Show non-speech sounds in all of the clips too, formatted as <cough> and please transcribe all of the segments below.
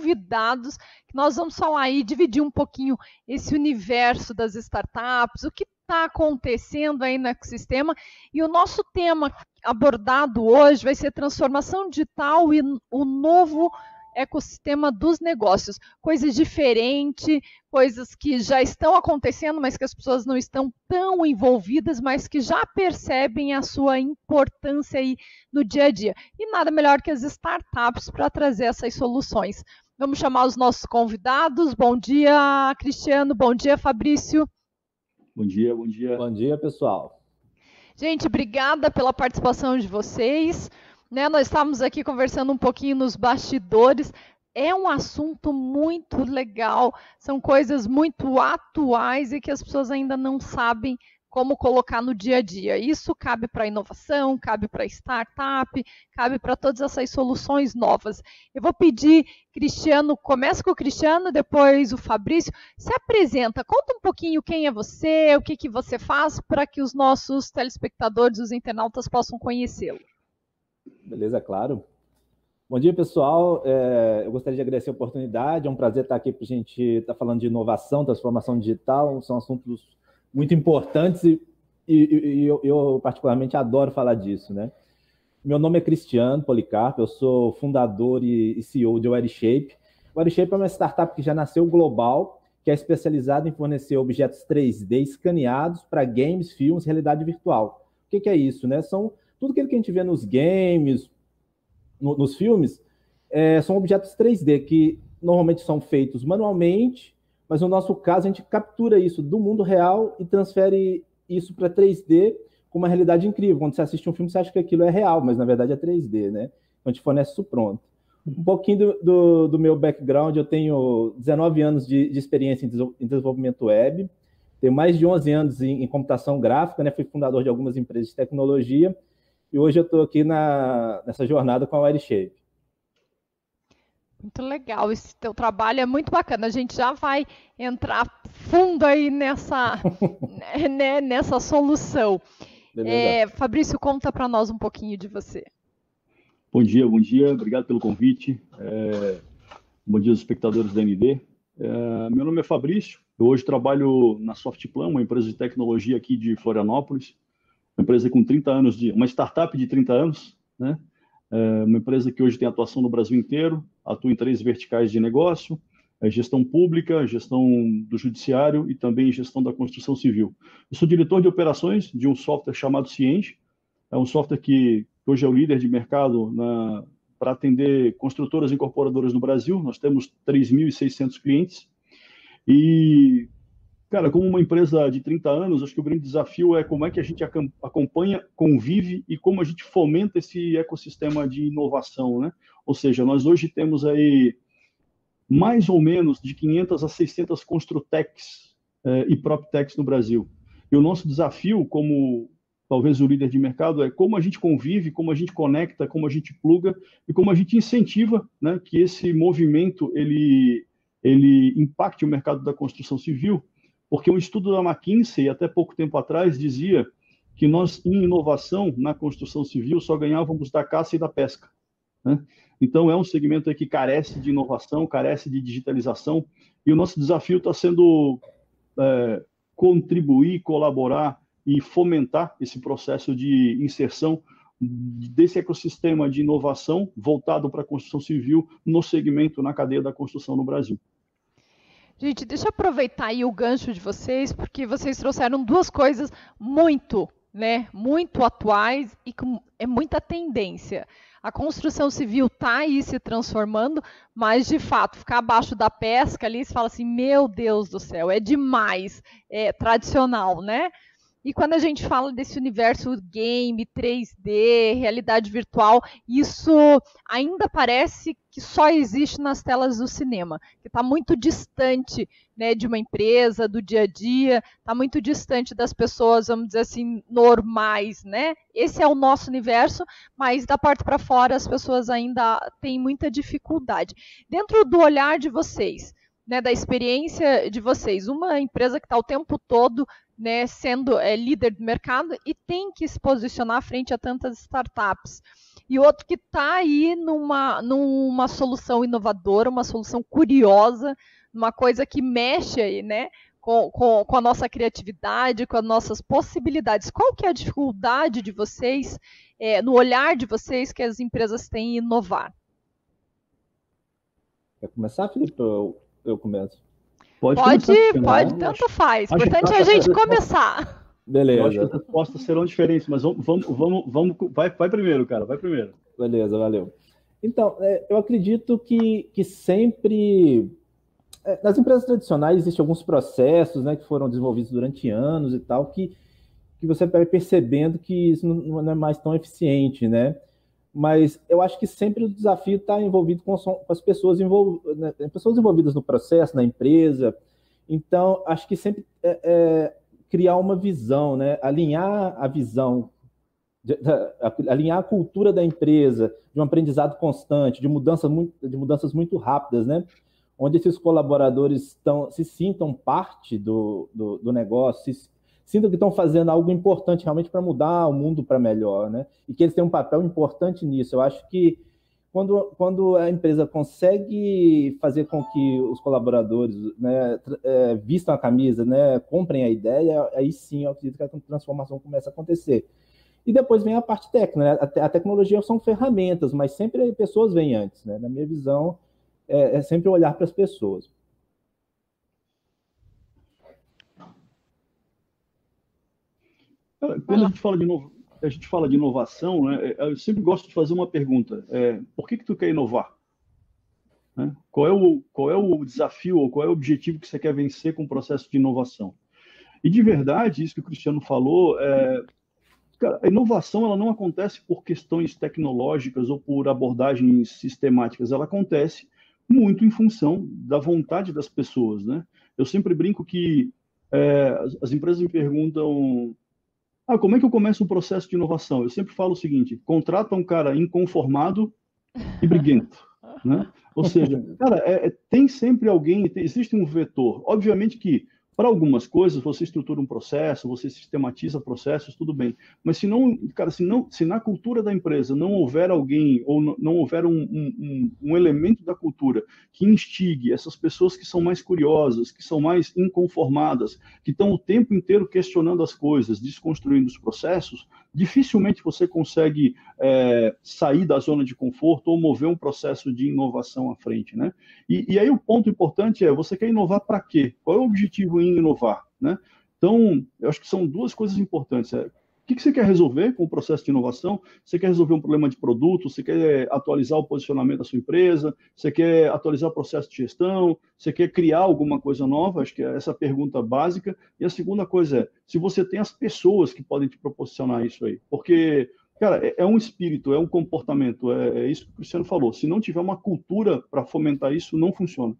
convidados que nós vamos falar aí, dividir um pouquinho esse universo das startups, o que está acontecendo aí no ecossistema. E o nosso tema abordado hoje vai ser transformação digital e o novo ecossistema dos negócios, coisas diferentes, coisas que já estão acontecendo, mas que as pessoas não estão tão envolvidas, mas que já percebem a sua importância aí no dia a dia. E nada melhor que as startups para trazer essas soluções. Vamos chamar os nossos convidados. Bom dia, Cristiano. Bom dia, Fabrício. Bom dia, bom dia. Bom dia, pessoal. Gente, obrigada pela participação de vocês. Né, nós estávamos aqui conversando um pouquinho nos bastidores. É um assunto muito legal, são coisas muito atuais e que as pessoas ainda não sabem como colocar no dia a dia. Isso cabe para inovação, cabe para startup, cabe para todas essas soluções novas. Eu vou pedir, Cristiano, começa com o Cristiano, depois o Fabrício, se apresenta, conta um pouquinho quem é você, o que, que você faz para que os nossos telespectadores, os internautas possam conhecê-lo. Beleza, claro. Bom dia, pessoal. É, eu gostaria de agradecer a oportunidade. É um prazer estar aqui para a gente estar falando de inovação, transformação digital. São assuntos muito importantes e, e, e eu, eu, particularmente, adoro falar disso, né? Meu nome é Cristiano Policarpo, eu sou fundador e, CEO de WireShape. WireShape é uma startup que já nasceu global, que é especializada em fornecer objetos 3D escaneados para games, filmes, realidade virtual. O que, que é isso, né? São tudo aquilo que a gente vê nos games, no, nos filmes, é, são objetos 3D que normalmente são feitos manualmente, mas no nosso caso a gente captura isso do mundo real e transfere isso para 3D com uma realidade incrível. Quando você assiste um filme, você acha que aquilo é real, mas na verdade é 3D, né? A gente fornece isso pronto. Um pouquinho do, do, do meu background, eu tenho 19 anos de, de experiência em, desenvolvimento web, tenho mais de 11 anos em, em computação gráfica, né? fui fundador de algumas empresas de tecnologia, e hoje eu estou aqui na, nessa jornada com a WireShape. Muito legal, esse teu trabalho é muito bacana. A gente já vai entrar fundo aí nessa, <laughs> né, nessa solução. É, Fabrício, conta para nós um pouquinho de você. Bom dia, bom dia, obrigado pelo convite. É, bom dia aos espectadores da ND. É, meu nome é Fabrício, eu hoje trabalho na Softplan, uma empresa de tecnologia aqui de Florianópolis uma empresa com 30 anos de, uma startup de 30 anos, né? É uma empresa que hoje tem atuação no Brasil inteiro, atua em três verticais de negócio, é gestão pública, gestão do judiciário e também gestão da construção civil. Eu sou diretor de operações de um software chamado Ciente, é um software que hoje é o líder de mercado para atender construtoras e incorporadoras no Brasil. Nós temos 3.600 clientes e Cara, como uma empresa de 30 anos, acho que o grande desafio é como é que a gente acompanha, convive e como a gente fomenta esse ecossistema de inovação, né? Ou seja, nós hoje temos aí mais ou menos de 500 a 600 construtecs eh, e proptechs no Brasil. E o nosso desafio, como talvez o líder de mercado, é como a gente convive, como a gente conecta, como a gente pluga e como a gente incentiva né, que esse movimento ele, ele impacte o mercado da construção civil porque um estudo da McKinsey, até pouco tempo atrás, dizia que nós, em inovação na construção civil, só ganhávamos da caça e da pesca. Né? Então, é um segmento que carece de inovação, carece de digitalização, e o nosso desafio está sendo é, contribuir, colaborar e fomentar esse processo de inserção desse ecossistema de inovação voltado para a construção civil no segmento, na cadeia da construção no Brasil. Gente, deixa eu aproveitar aí o gancho de vocês, porque vocês trouxeram duas coisas muito, né, muito atuais e com é muita tendência. A construção civil está aí se transformando, mas de fato, ficar abaixo da pesca ali, você fala assim, meu Deus do céu, é demais, é tradicional, né? E quando a gente fala desse universo game, 3D, realidade virtual, isso ainda parece que só existe nas telas do cinema, que está muito distante né, de uma empresa, do dia a dia, está muito distante das pessoas, vamos dizer assim, normais, né? Esse é o nosso universo, mas da porta para fora as pessoas ainda têm muita dificuldade. Dentro do olhar de vocês, né, da experiência de vocês, uma empresa que está o tempo todo né, sendo é, líder do mercado e tem que se posicionar frente a tantas startups. e outro que está aí numa, numa solução inovadora, uma solução curiosa, uma coisa que mexe aí, né? Com, com, com, a nossa criatividade, com as nossas possibilidades. Qual que é a dificuldade de vocês, é, no olhar de vocês, que as empresas têm em inovar? Quer começar, Felipe? Eu, eu começo. Pode, pode, pode tanto faz. O importante é a gente começar. Beleza. Eu acho que as respostas serão diferentes, mas vamos, vamos, vamos, vamos vai, vai primeiro, cara, vai primeiro. Beleza, valeu. Então, é, eu acredito que, que sempre é, nas empresas tradicionais existem alguns processos né, que foram desenvolvidos durante anos e tal, que, que você vai percebendo que isso não, não é mais tão eficiente, né? Mas eu acho que sempre o desafio está envolvido com, as pessoas, envol, né, pessoas envolvidas no processo, na empresa. Então, acho que sempre é, é, criar uma visão, né? alinhar a visão, de, alinhar a cultura da empresa, de um aprendizado constante, de, mudança muito, de mudanças muito rápidas, né? onde esses colaboradores se sintam parte do, do, do negócio, se, sintam que estão fazendo algo importante realmente para mudar o mundo para melhor, né? E que eles têm um papel importante nisso. Eu acho que quando, quando a empresa consegue fazer com que os colaboradores né, é, vistam a camisa, né, comprem a ideia, aí sim eu acredito que a transformação começa a acontecer. E depois vem a parte técnica. Né? A, a tecnologia são ferramentas, mas sempre pessoas vêm antes. Né? Na minha visão, é, é sempre olhar para as pessoas. Quando a gente fala de novo, a gente fala de inovação, né, é, eu sempre gosto de fazer uma pergunta: é, por que que tu quer inovar? Né? Qual é o qual é o desafio ou qual é o objetivo que você quer vencer com o processo de inovação? E de verdade, isso que o Cristiano falou, é, cara, a inovação ela não acontece por questões tecnológicas ou por abordagens sistemáticas, ela acontece muito em função da vontade das pessoas, né? Eu sempre brinco que é, as, empresas me perguntam ah, como é que eu começo um processo de inovação? Eu sempre falo o seguinte: contrata um cara inconformado e briguento. <laughs> Né? Ou seja, cara, é, é, tem sempre alguém, tem, existe um vetor. Obviamente que para algumas coisas, você estrutura um processo, você sistematiza processos, tudo bem. Mas se não, cara, se, não, se na cultura da empresa não houver alguém, ou não, houver um, um, um, elemento da cultura que instigue essas pessoas que são mais curiosas, que são mais inconformadas, que estão o tempo inteiro questionando as coisas, desconstruindo os processos, dificilmente você consegue é, sair da zona de conforto ou mover um processo de inovação à frente, né? E, e aí o ponto importante é, você quer inovar para quê? Qual é o objetivo em inovar, né? Então, eu acho que são duas coisas importantes. É, o que você quer resolver com o processo de inovação? Você quer resolver um problema de produto? Você quer atualizar o posicionamento da sua empresa? Você quer atualizar o processo de gestão? Você quer criar alguma coisa nova? Acho que é essa pergunta básica. E a segunda coisa é, se você tem as pessoas que podem te proporcionar isso aí. Porque, cara, é, é um espírito, é um comportamento, é, é isso que o Cristiano falou. Se não tiver uma cultura para fomentar isso, não funciona.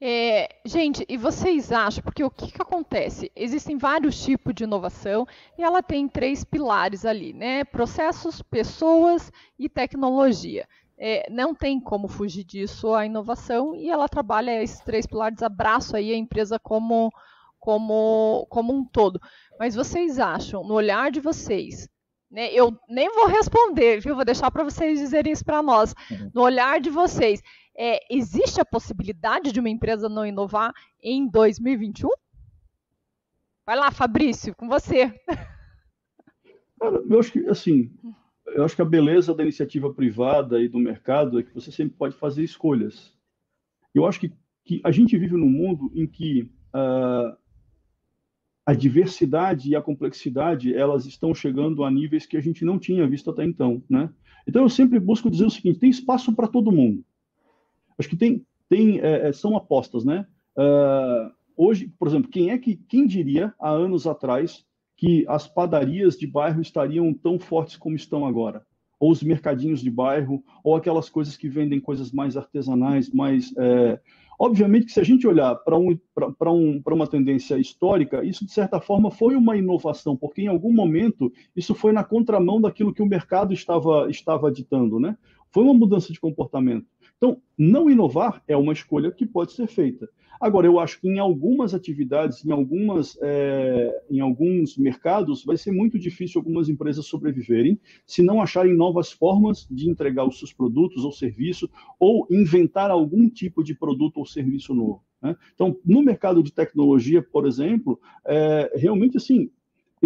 É, gente, e vocês acham, porque o que, que, acontece? Existem vários tipos de inovação e ela tem três pilares ali, né? Processos, pessoas e tecnologia. É, não tem como fugir disso a inovação e ela trabalha esses três pilares, abraço aí a empresa como, como, como um todo. Mas vocês acham, no olhar de vocês, né, eu nem vou responder, viu? Vou deixar para vocês dizerem isso para nós. Uhum. No olhar de vocês, é, existe a possibilidade de uma empresa não inovar em 2021? Vai lá, Fabrício, com você. Cara, eu acho que, assim, eu acho que a beleza da iniciativa privada e do mercado é que você sempre pode fazer escolhas. Eu acho que, que a gente vive num mundo em que uh, a diversidade e a complexidade elas estão chegando a níveis que a gente não tinha visto até então, né? Então eu sempre busco dizer o seguinte: tem espaço para todo mundo. Acho que tem, tem é, é, são apostas, né? Uh, hoje, por exemplo, quem é que quem diria há anos atrás que as padarias de bairro estariam tão fortes como estão agora? Ou os mercadinhos de bairro, ou aquelas coisas que vendem coisas mais artesanais, mais. É... Obviamente que se a gente olhar para um, um, uma tendência histórica, isso de certa forma foi uma inovação, porque em algum momento isso foi na contramão daquilo que o mercado estava, estava ditando, né? Foi uma mudança de comportamento. Então, não inovar é uma escolha que pode ser feita. Agora, eu acho que em algumas atividades, em, algumas, é, em alguns mercados, vai ser muito difícil algumas empresas sobreviverem se não acharem novas formas de entregar os seus produtos ou serviços ou inventar algum tipo de produto ou serviço novo. Né? Então, no mercado de tecnologia, por exemplo, é, realmente assim,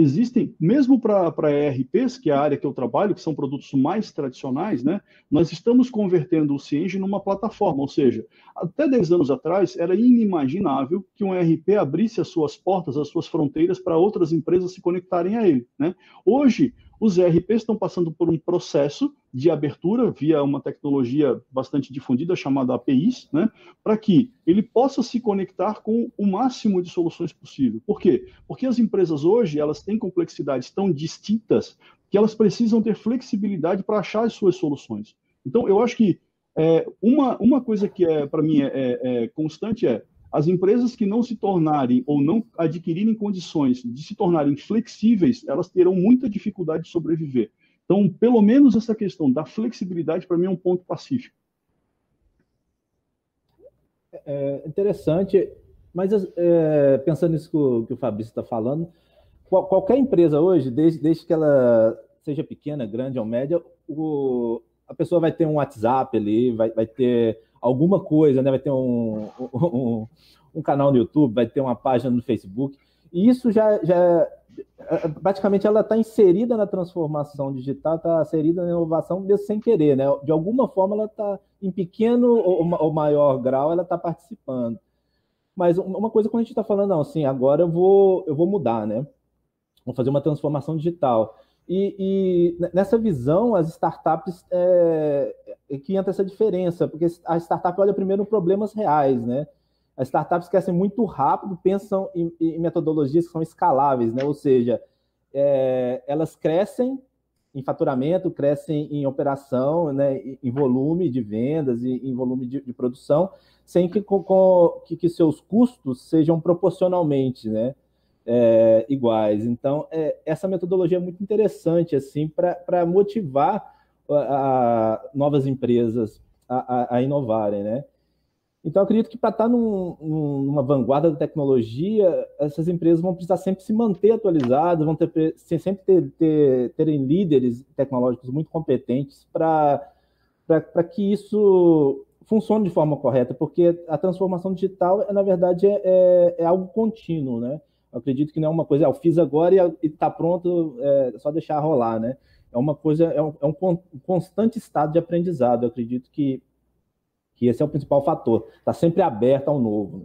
existem, mesmo para ERPs, que é a área que eu trabalho, que são produtos mais tradicionais, né, nós estamos convertendo o Cienge numa plataforma, ou seja, até 10 anos atrás era inimaginável que um ERP abrisse as suas portas, as suas fronteiras para outras empresas se conectarem a ele. Né? Hoje, os ERPs estão passando por um processo de abertura via uma tecnologia bastante difundida chamada APIs, né, para que ele possa se conectar com o máximo de soluções possível. Por quê? Porque as empresas hoje elas têm complexidades tão distintas que elas precisam ter flexibilidade para achar as suas soluções. Então, eu acho que é, uma, uma coisa que é para mim é, é, é constante é as empresas que não se tornarem ou não adquirirem condições de se tornarem flexíveis, elas terão muita dificuldade de sobreviver. Então, pelo menos essa questão da flexibilidade, para mim, é um ponto pacífico. É interessante, mas é, pensando nisso que o, que o Fabrício está falando, qual, qualquer empresa hoje, desde, desde que ela seja pequena, grande ou média, o, a pessoa vai ter um WhatsApp ali, vai, vai ter alguma coisa, né? vai ter um, um, um, canal no YouTube, vai ter uma página no Facebook. E isso já, já praticamente ela está inserida na transformação digital, está inserida na inovação mesmo sem querer, né? De alguma forma ela está em pequeno ou, ou maior grau, ela está participando. Mas uma coisa quando a gente está falando, não, assim, agora eu vou, eu vou mudar, né? Vou fazer uma transformação digital. E, e nessa visão, as startups é, é, que entra essa diferença, porque a startup olha primeiro problemas reais, né? As startups crescem muito rápido, pensam em, em metodologias que são escaláveis, né? Ou seja, é, elas crescem em faturamento, crescem em operação, né, em volume de vendas e em volume de, de produção, sem que, com, que, que seus custos sejam proporcionalmente, né? É, iguais. Então, é, essa metodologia é muito interessante assim para motivar a, a, novas empresas a, a, inovarem, né? Então, acredito que para estar tá num, numa vanguarda da tecnologia, essas empresas vão precisar sempre se manter atualizadas, vão ter, sempre ter, ter, terem líderes tecnológicos muito competentes para que isso funcione de forma correta, porque a transformação digital, na verdade, é, é, é algo contínuo, né? Eu acredito que não é uma coisa, ah, eu fiz agora e está pronto, é só deixar rolar, né? É uma coisa, é um, é um constante estado de aprendizado. Eu acredito que, que esse é o principal fator. Está sempre aberto ao novo. Né?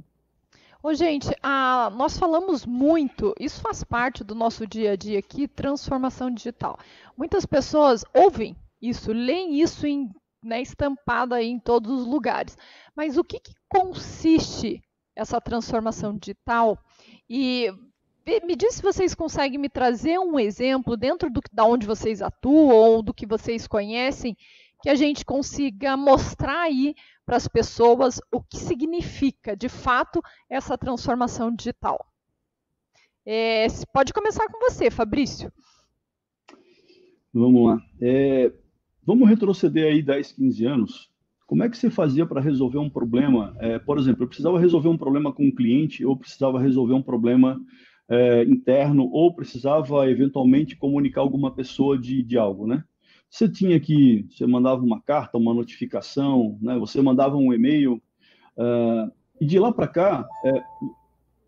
Ô, gente, a, nós falamos muito, isso faz parte do nosso dia a dia aqui, transformação digital. Muitas pessoas ouvem isso, leem isso em, né, estampado aí em todos os lugares. Mas o que, que consiste essa transformação digital? E me diz se vocês conseguem me trazer um exemplo dentro do, da onde vocês atuam ou do que vocês conhecem, que a gente consiga mostrar aí para as pessoas o que significa, de fato, essa transformação digital. É, pode começar com você, Fabrício. Vamos lá. É, vamos retroceder aí 10, 15 anos. Como é que você fazia para resolver um problema? É, por exemplo, eu precisava resolver um problema com um cliente, ou precisava resolver um problema é, interno, ou precisava eventualmente comunicar alguma pessoa de, de algo, né? Você tinha que, você mandava uma carta, uma notificação, né? Você mandava um e-mail, uh, e de lá para cá, é,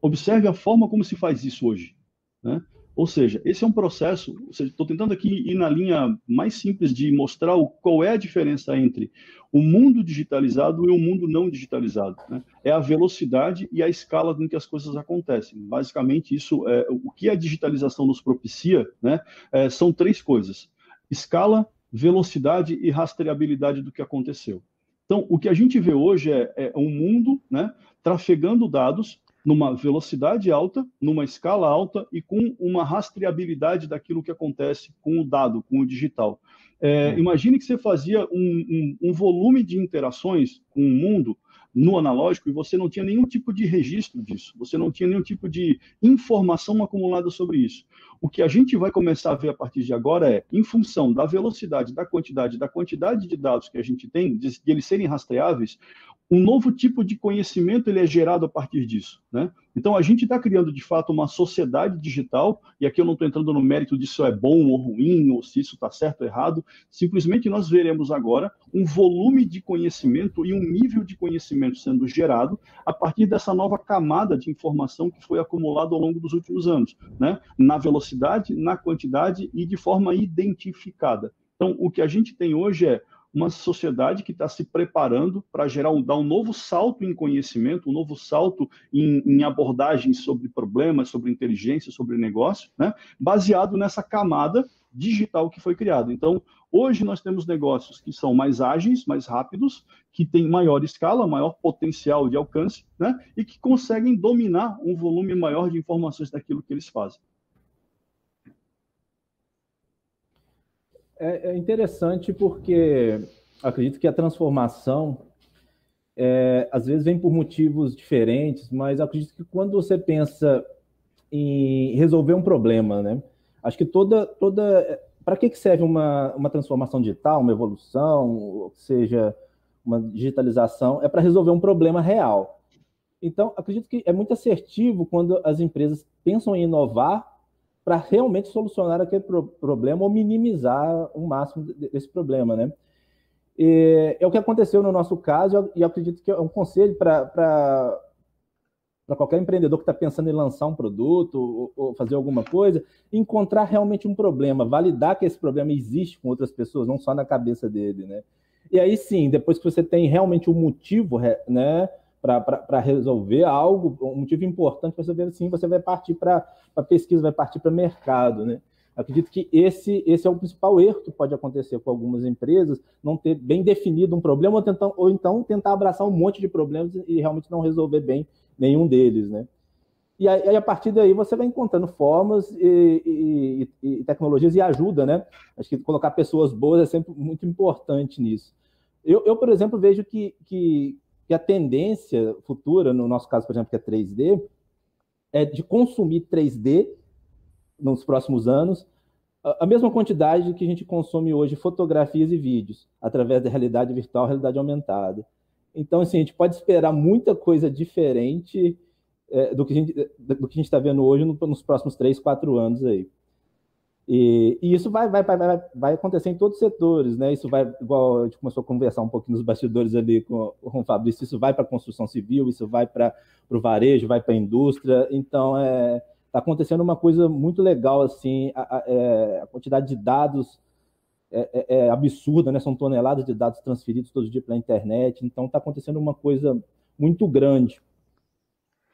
observe a forma como se faz isso hoje, né? Ou seja, esse é um processo. Estou tentando aqui ir na linha mais simples de mostrar o, qual é a diferença entre o mundo digitalizado e o mundo não digitalizado. Né? É a velocidade e a escala com que as coisas acontecem. Basicamente, isso é o que a digitalização nos propicia. Né? É, são três coisas: escala, velocidade e rastreabilidade do que aconteceu. Então, o que a gente vê hoje é, é um mundo né, trafegando dados numa velocidade alta, numa escala alta e com uma rastreabilidade daquilo que acontece com o dado, com o digital. É, imagine que você fazia um, um, um, volume de interações com o mundo no analógico e você não tinha nenhum tipo de registro disso, você não tinha nenhum tipo de informação acumulada sobre isso. O que a gente vai começar a ver a partir de agora é, em função da velocidade, da quantidade, da quantidade de dados que a gente tem, de, de eles serem rastreáveis, um novo tipo de conhecimento ele é gerado a partir disso. Né? Então, a gente está criando, de fato, uma sociedade digital, e aqui eu não estou entrando no mérito de se é bom ou ruim, ou se isso está certo ou errado, simplesmente nós veremos agora um volume de conhecimento e um nível de conhecimento sendo gerado a partir dessa nova camada de informação que foi acumulada ao longo dos últimos anos, né? na velocidade, na quantidade e de forma identificada. Então, o que a gente tem hoje é uma sociedade que está se preparando para gerar um, dar um novo salto em conhecimento, um novo salto em, em abordagens sobre problemas, sobre inteligência, sobre negócio, né? baseado nessa camada digital que foi criada. Então, hoje nós temos negócios que são mais ágeis, mais rápidos, que têm maior escala, maior potencial de alcance, né? e que conseguem dominar um volume maior de informações daquilo que eles fazem. É, é interessante porque acredito que a transformação é, às vezes vem por motivos diferentes, mas acredito que quando você pensa em resolver um problema, né? Acho que toda toda para que, que serve uma, uma transformação digital, uma evolução, ou seja, uma digitalização, é para resolver um problema real. Então, acredito que é muito assertivo quando as empresas pensam em inovar para realmente solucionar aquele pro problema ou minimizar o máximo desse problema, né? E, é o que aconteceu no nosso caso e acredito que é um conselho para qualquer empreendedor que está pensando em lançar um produto ou, ou, fazer alguma coisa, encontrar realmente um problema, validar que esse problema existe com outras pessoas, não só na cabeça dele, né? E aí sim, depois que você tem realmente um motivo, né, para resolver algo, um motivo importante para resolver, sim, você vai partir para pesquisa, vai partir para mercado, né? Acredito que esse, esse é o principal erro que pode acontecer com algumas empresas, não ter bem definido um problema ou, tentar, ou então tentar abraçar um monte de problemas e realmente não resolver bem nenhum deles, né? E aí, a partir daí, você vai encontrando formas e, e, e, tecnologias e ajuda, né? Acho que colocar pessoas boas é sempre muito importante nisso. Eu, eu por exemplo, vejo que, que, que a tendência futura, no nosso caso, por exemplo, que é 3D, é de consumir 3D nos próximos anos a mesma quantidade que a gente consome hoje fotografias e vídeos através da realidade virtual, realidade aumentada. Então, assim, a gente pode esperar muita coisa diferente é, do que a gente está vendo hoje no, nos próximos três, quatro anos aí. E, e, isso vai, vai, vai, vai acontecer em todos os setores, né? Isso vai, igual a gente começou a conversar um pouquinho nos bastidores ali com, com o Fabrício, isso vai para a construção civil, isso vai para o varejo, vai para a indústria. Então, é, tá acontecendo uma coisa muito legal, assim, a, a, é, a quantidade de dados é, é, é, absurda, né? São toneladas de dados transferidos todo dia pela internet. Então, está acontecendo uma coisa muito grande.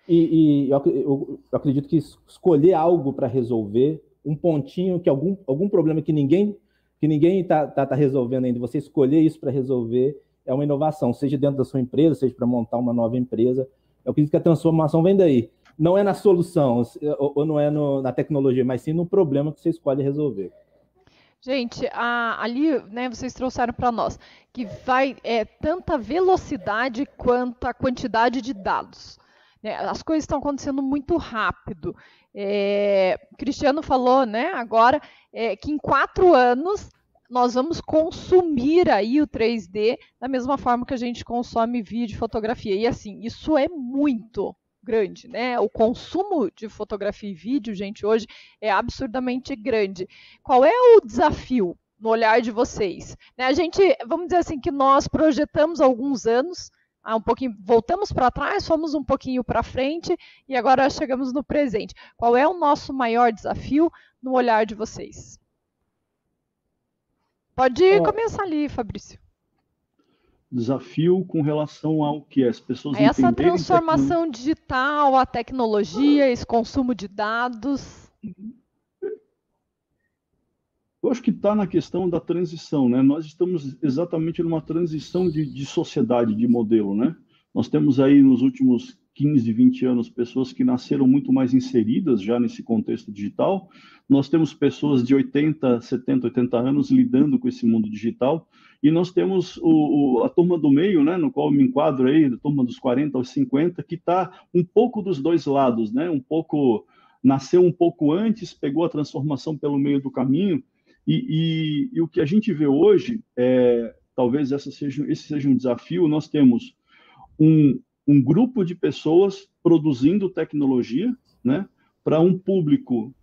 E, e eu, eu, eu acredito que escolher algo para resolver um pontinho que algum, algum problema que ninguém que ninguém está tá, tá resolvendo ainda, você escolher isso para resolver é uma inovação, seja dentro da sua empresa, seja para montar uma nova empresa. Eu acredito que a transformação vem daí. Não é na solução, ou, ou não é no, na tecnologia, mas sim no problema que você escolhe resolver. Gente, a, ali, né, vocês trouxeram para nós que vai é, tanta velocidade quanto a quantidade de dados. Né? As coisas estão acontecendo muito rápido. É, Cristiano falou, né, agora, é, que em quatro anos nós vamos consumir aí o 3D da mesma forma que a gente consome vídeo e fotografia. E assim, isso é muito grande, né? O consumo de fotografia e vídeo, gente, hoje é absurdamente grande. Qual é o desafio no olhar de vocês? Né, a gente, vamos dizer assim, que nós projetamos alguns anos um pouquinho, voltamos para trás, fomos um pouquinho para frente e agora chegamos no presente. Qual é o nosso maior desafio no olhar de vocês? Pode começar ali, Fabrício. Desafio com relação ao que as pessoas Essa transformação digital, a tecnologia, esse consumo de dados. Uhum. Eu acho que está na questão da transição, né? Nós estamos exatamente numa transição de, de sociedade, de modelo, né? Nós temos aí nos últimos 15, 20 anos, pessoas que nasceram muito mais inseridas já nesse contexto digital. Nós temos pessoas de 80, 70, 80 anos lidando com esse mundo digital. E nós temos o, o, a turma do meio, né, no qual eu me enquadro aí, a turma dos 40 aos 50, que está um pouco dos dois lados, né? Um pouco nasceu um pouco antes, pegou a transformação pelo meio do caminho. E, e, e o que a gente vê hoje, é, talvez seja, esse seja um desafio. Nós temos um, um grupo de pessoas produzindo tecnologia, né, para um público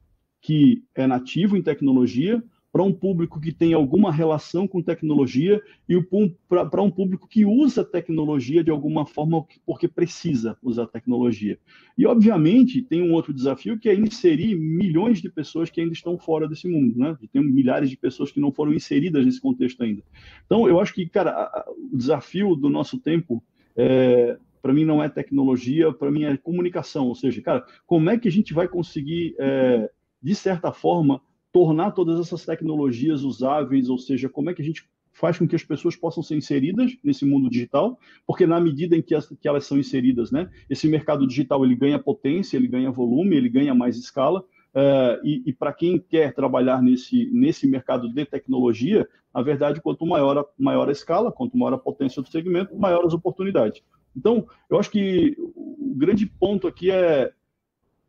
que é nativo em tecnologia, para um público que tem alguma relação com tecnologia e para um público que usa tecnologia de alguma forma porque precisa usar tecnologia. E, obviamente, tem um outro desafio que é inserir milhões de pessoas que ainda estão fora desse mundo, né? Tem milhares de pessoas que não foram inseridas nesse contexto ainda. Então, eu acho que, cara, o desafio do nosso tempo é, para mim não é tecnologia, para mim é comunicação. Ou seja, cara, como é que a gente vai conseguir, é, de certa forma, tornar todas essas tecnologias usáveis? Ou seja, como é que a gente faz com que as pessoas possam ser inseridas nesse mundo digital? Porque na medida em que, as, que elas são inseridas, né, esse mercado digital ele ganha potência, ele ganha volume, ele ganha mais escala. Uh, e, e para quem quer trabalhar nesse, nesse mercado de tecnologia, na verdade, quanto maior a, maior a escala, quanto maior a potência do segmento, maior as oportunidades. Então, eu acho que o grande ponto aqui é,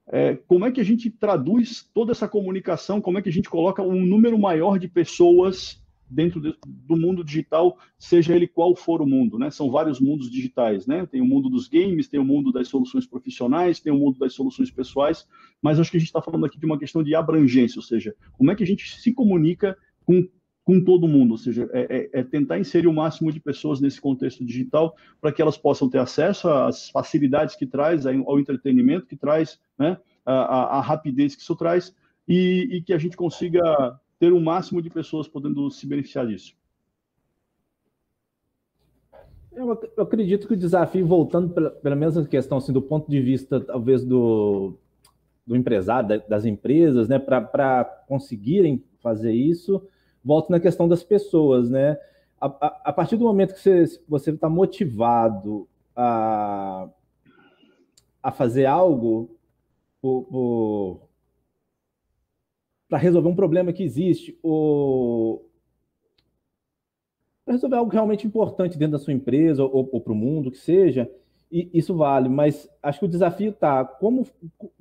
é, como é que a gente traduz toda essa comunicação, como é que a gente coloca um número maior de pessoas dentro de, do mundo digital, seja ele qual for o mundo, né? São vários mundos digitais, né? Tem o mundo dos games, tem o mundo das soluções profissionais, tem o mundo das soluções pessoais, mas acho que a gente está falando aqui de uma questão de abrangência, ou seja, como é que a gente se comunica com com todo mundo, ou seja, é, é, é, tentar inserir o máximo de pessoas nesse contexto digital para que elas possam ter acesso às facilidades que traz, ao entretenimento que traz, né, a, a rapidez que isso traz e, e, que a gente consiga ter o máximo de pessoas podendo se beneficiar disso. Eu, eu acredito que o desafio, voltando pela, pela mesma questão, assim, do ponto de vista, talvez, do, do empresário, das empresas, né, para conseguirem fazer isso, volto na questão das pessoas, né? A, a, a partir do momento que você está motivado a, a fazer algo para resolver um problema que existe, ou para resolver algo realmente importante dentro da sua empresa ou, ou para o mundo, que seja, e isso vale, mas acho que o desafio está como,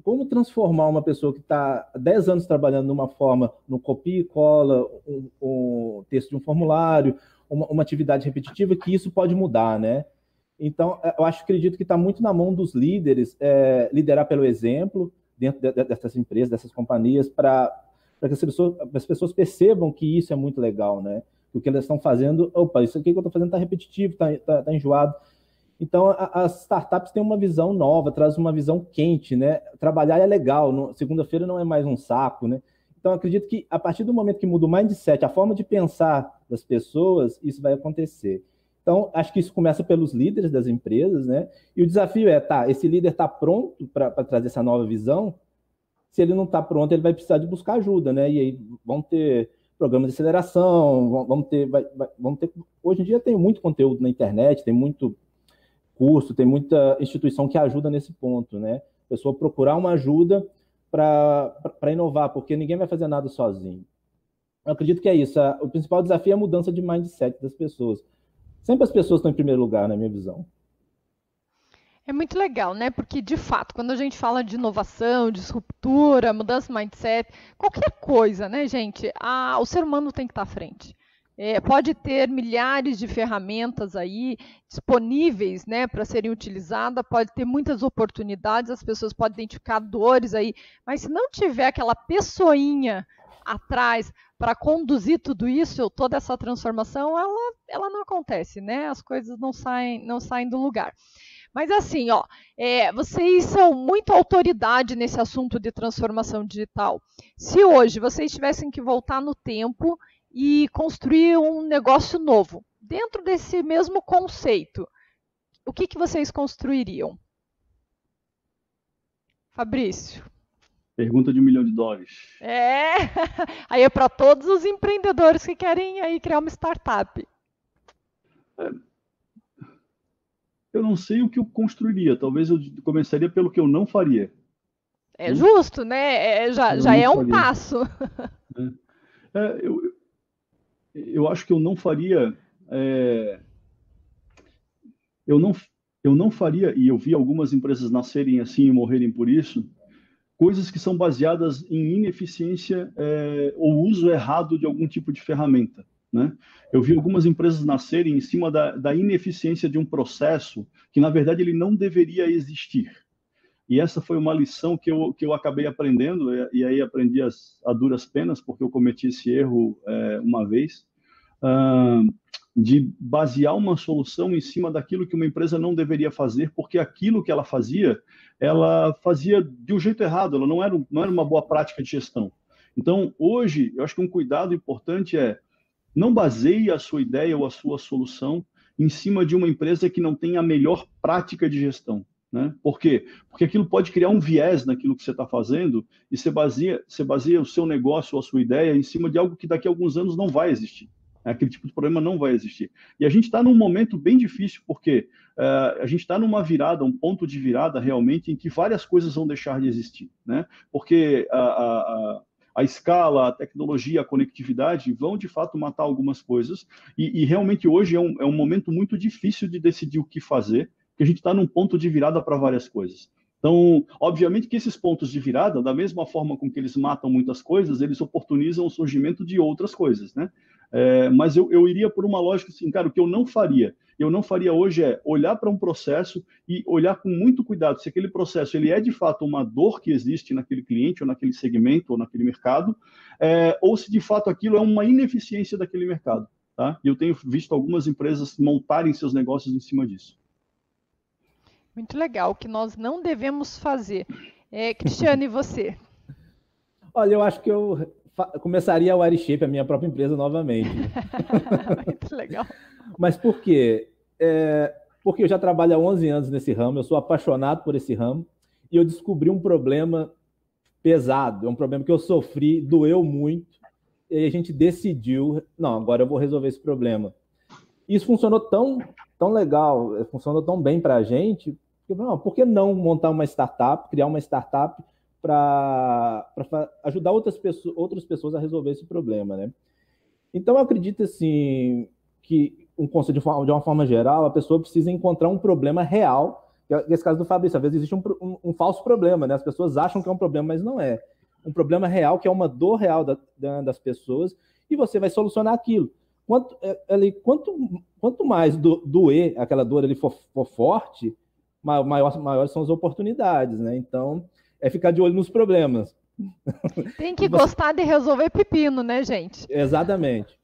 como transformar uma pessoa que está 10 anos trabalhando numa forma, no copia e cola, um, um texto de um formulário, uma, uma, atividade repetitiva, que isso pode mudar, né? Então, é, eu acho, acredito que está muito na mão dos líderes é, liderar pelo exemplo dentro de, de, dessas empresas, dessas companhias, para que as pessoas, as pessoas percebam que isso é muito legal, né? O que elas estão fazendo, opa, isso aqui que eu estou fazendo está repetitivo, está tá, tá enjoado então, as startups têm uma visão nova, traz uma visão quente, né? Trabalhar é legal, segunda-feira não é mais um saco, né? Então, acredito que a partir do momento que muda o mindset, a forma de pensar das pessoas, isso vai acontecer. Então, acho que isso começa pelos líderes das empresas, né? E o desafio é, tá, esse líder está pronto para trazer essa nova visão? Se ele não está pronto, ele vai precisar de buscar ajuda, né? E aí vão ter programas de aceleração, vão ter, vai, vai, vão ter. Hoje em dia tem muito conteúdo na internet, tem muito curso, tem muita instituição que ajuda nesse ponto, né? A pessoa procurar uma ajuda para inovar, porque ninguém vai fazer nada sozinho. Eu acredito que é isso. O principal desafio é a mudança de mindset das pessoas. Sempre as pessoas estão em primeiro lugar, na minha visão. É muito legal, né? Porque, de fato, quando a gente fala de inovação, de disruptura, mudança de mindset, qualquer coisa, né, gente? A, o ser humano tem que estar à frente. É, pode ter milhares de ferramentas aí disponíveis né, para serem utilizadas, pode ter muitas oportunidades, as pessoas podem identificar dores aí, mas se não tiver aquela pessoinha atrás para conduzir tudo isso, toda essa transformação, ela, ela não acontece, né? As coisas não saem, não saem do lugar. Mas assim, ó, é, vocês são muito autoridade nesse assunto de transformação digital. Se hoje vocês tivessem que voltar no tempo e construir um negócio novo. Dentro desse mesmo conceito, o que, que vocês construiriam? Fabrício. Pergunta de um milhão de dólares. É, <laughs> aí é para todos os empreendedores que querem aí criar uma startup. É. eu não sei o que eu construiria. Talvez eu começaria pelo que eu não faria. É justo, né? É, já, já é um faria. passo. <laughs> É. É, eu, eu acho que eu não faria. É, eu, não, eu não faria, e eu vi algumas empresas nascerem assim e morrerem por isso, coisas que são baseadas em ineficiência é, ou uso errado de algum tipo de ferramenta. Né? Eu vi algumas empresas nascerem em cima da, da, ineficiência de um processo que, na verdade, ele não deveria existir. E essa foi uma lição que eu, que eu acabei aprendendo, e, e aí aprendi as, a duras penas, porque eu cometi esse erro é, uma vez, uh, de basear uma solução em cima daquilo que uma empresa não deveria fazer, porque aquilo que ela fazia, ela fazia de um jeito errado, ela não era, não era uma boa prática de gestão. Então, hoje, eu acho que um cuidado importante é não baseie a sua ideia ou a sua solução em cima de uma empresa que não tem a melhor prática de gestão. Né? Por quê? Porque aquilo pode criar um viés naquilo que você está fazendo e você baseia, você baseia o seu negócio ou a sua ideia em cima de algo que daqui a alguns anos não vai existir. Aquele tipo de problema não vai existir. E a gente está num momento bem difícil, porque uh, a gente está numa virada, um ponto de virada realmente, em que várias coisas vão deixar de existir. Né? Porque a, a, a escala, a tecnologia, a conectividade vão de fato matar algumas coisas. E, e realmente hoje é um, é um momento muito difícil de decidir o que fazer, porque a gente está num ponto de virada para várias coisas. Então, obviamente que esses pontos de virada, da mesma forma com que eles matam muitas coisas, eles oportunizam o surgimento de outras coisas, né? É, mas eu, eu iria por uma lógica assim, cara, o que eu não faria, eu não faria hoje é olhar para um processo e olhar com muito cuidado se aquele processo ele é de fato uma dor que existe naquele cliente ou naquele segmento ou naquele mercado, é, ou se de fato aquilo é uma ineficiência daquele mercado, tá? E eu tenho visto algumas empresas montarem seus negócios em cima disso. Muito legal, o que nós não devemos fazer. É, Cristiano, e você? Olha, eu acho que eu começaria o Arishape, a minha própria empresa, novamente. <laughs> Muito legal. Mas por quê? É, porque eu já trabalho há 11 anos nesse ramo, eu sou apaixonado por esse ramo, e eu descobri um problema pesado, é um problema que eu sofri, doeu muito, e a gente decidiu, não, agora eu vou resolver esse problema. Isso funcionou tão, tão legal, funcionou tão bem para a gente, não, por que não montar uma startup, criar uma startup para ajudar outras pessoas, outras pessoas a resolver esse problema, né? Então, eu acredito, assim, que um conceito de, de uma forma geral, a pessoa precisa encontrar um problema real, que é esse caso do Fabrício, às vezes existe um, um, um, falso problema, né? As pessoas acham que é um problema, mas não é. Um problema real, que é uma dor real da, das pessoas, e você vai solucionar aquilo. Quanto, é, ali, quanto, quanto mais do, doer, aquela dor ali for, for forte, maior, maiores são as oportunidades, né? Então, é ficar de olho nos problemas. <laughs> Tem que gostar de resolver pepino, né, gente? Exatamente.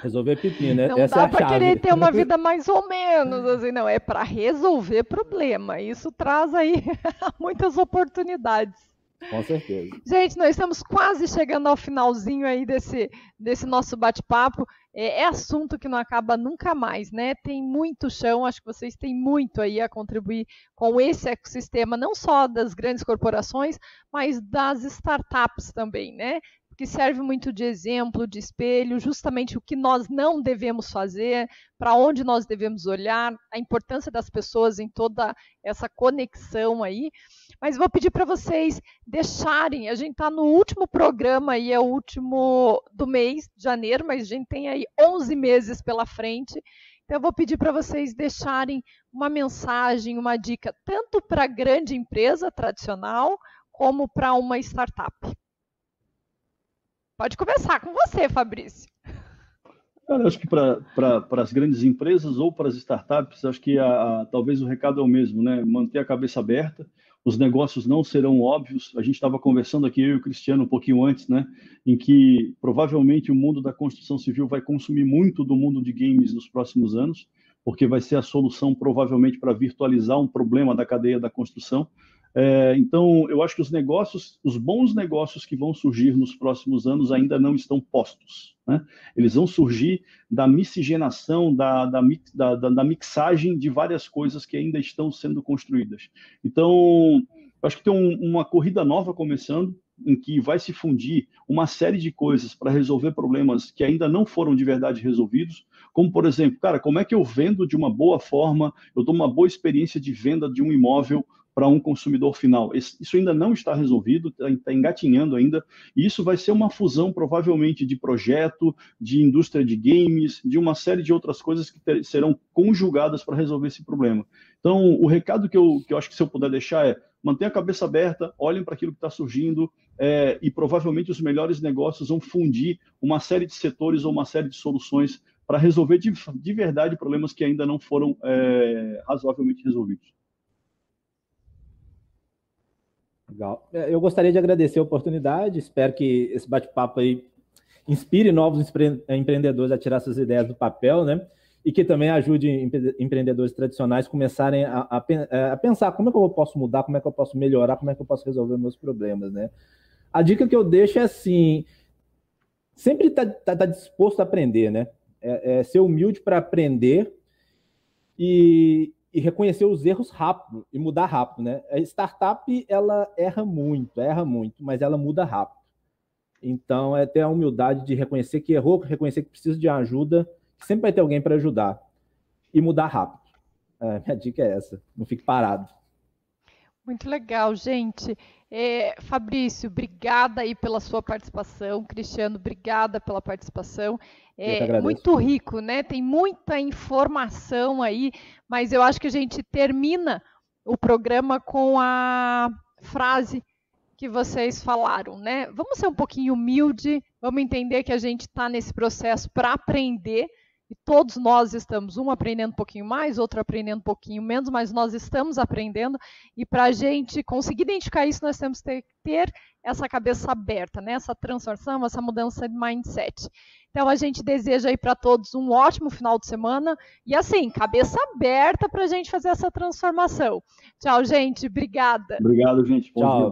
Resolver pepino, né? Não Essa dá é para querer ter uma vida mais ou menos, assim, não. É para resolver problema. Isso traz aí <laughs> muitas oportunidades. Com certeza. Gente, nós estamos quase chegando ao finalzinho aí desse, desse nosso bate-papo. É, é, assunto que não acaba nunca mais, né? Tem muito chão, acho que vocês têm muito aí a contribuir com esse ecossistema, não só das grandes corporações, mas das startups também, né? Que serve muito de exemplo, de espelho, justamente o que nós não devemos fazer, para onde nós devemos olhar, a importância das pessoas em toda essa conexão aí. Mas vou pedir para vocês deixarem, a gente está no último programa aí, é o último do mês de janeiro, mas a gente tem aí 11 meses pela frente. Então, eu vou pedir para vocês deixarem uma mensagem, uma dica, tanto para a grande empresa tradicional, como para uma startup. Pode começar com você, Fabrício. Cara, acho que para as grandes empresas ou para as startups, acho que a, a, talvez o recado é o mesmo, né? Manter a cabeça aberta, os negócios não serão óbvios. A gente estava conversando aqui, eu e o Cristiano, um pouquinho antes, né? Em que provavelmente o mundo da construção civil vai consumir muito do mundo de games nos próximos anos, porque vai ser a solução provavelmente para virtualizar um problema da cadeia da construção. É, então, eu acho que os negócios, os bons negócios que vão surgir nos próximos anos ainda não estão postos. Né? Eles vão surgir da miscigenação, da, da, da, da, mixagem de várias coisas que ainda estão sendo construídas. Então, eu acho que tem um, uma corrida nova começando. em que vai se fundir uma série de coisas para resolver problemas que ainda não foram de verdade resolvidos, como por exemplo, cara, como é que eu vendo de uma boa forma, eu dou uma boa experiência de venda de um imóvel para um consumidor final. Isso ainda não está resolvido, está tá engatinhando ainda, e isso vai ser uma fusão provavelmente de projeto, de indústria de games, de uma série de outras coisas que ter, serão conjugadas para resolver esse problema. Então, o recado que eu, que eu acho que se eu puder deixar é mantenha a cabeça aberta, olhem para aquilo que está surgindo é, e provavelmente os melhores negócios vão fundir uma série de setores ou uma série de soluções para resolver de, de, verdade problemas que ainda não foram é, razoavelmente resolvidos. Legal. É, eu gostaria de agradecer a oportunidade, espero que esse bate-papo aí inspire novos empreendedores a tirar suas ideias do papel, né? e que também ajude empreendedores tradicionais começarem a, a, é, a, pensar como é que eu posso mudar, como é que eu posso melhorar, como é que eu posso resolver meus problemas, né? A dica que eu deixo é assim, sempre tá, tá, tá disposto a aprender, né? É, é ser humilde para aprender e, e, reconhecer os erros rápido e mudar rápido, né? A startup, ela erra muito, erra muito, mas ela muda rápido. Então, é ter a humildade de reconhecer que errou, reconhecer que precisa de ajuda, sempre vai ter alguém para ajudar e mudar rápido. É, minha dica é essa, não fique parado. Muito legal, gente. É, Fabrício, obrigada aí pela sua participação. Cristiano, obrigada pela participação. É muito rico, né? Tem muita informação aí, mas eu acho que a gente termina o programa com a frase que vocês falaram, né? Vamos ser um pouquinho humilde, vamos entender que a gente está nesse processo para aprender e todos nós estamos, um aprendendo um pouquinho mais, outro aprendendo um pouquinho menos, mas nós estamos aprendendo, e para a gente conseguir identificar isso, nós temos que ter, essa cabeça aberta, né? essa transformação, essa mudança de mindset. Então a gente deseja aí para todos um ótimo final de semana e assim, cabeça aberta para a gente fazer essa transformação. Tchau, gente. Obrigada. Obrigado, gente. Bom Tchau. Dia.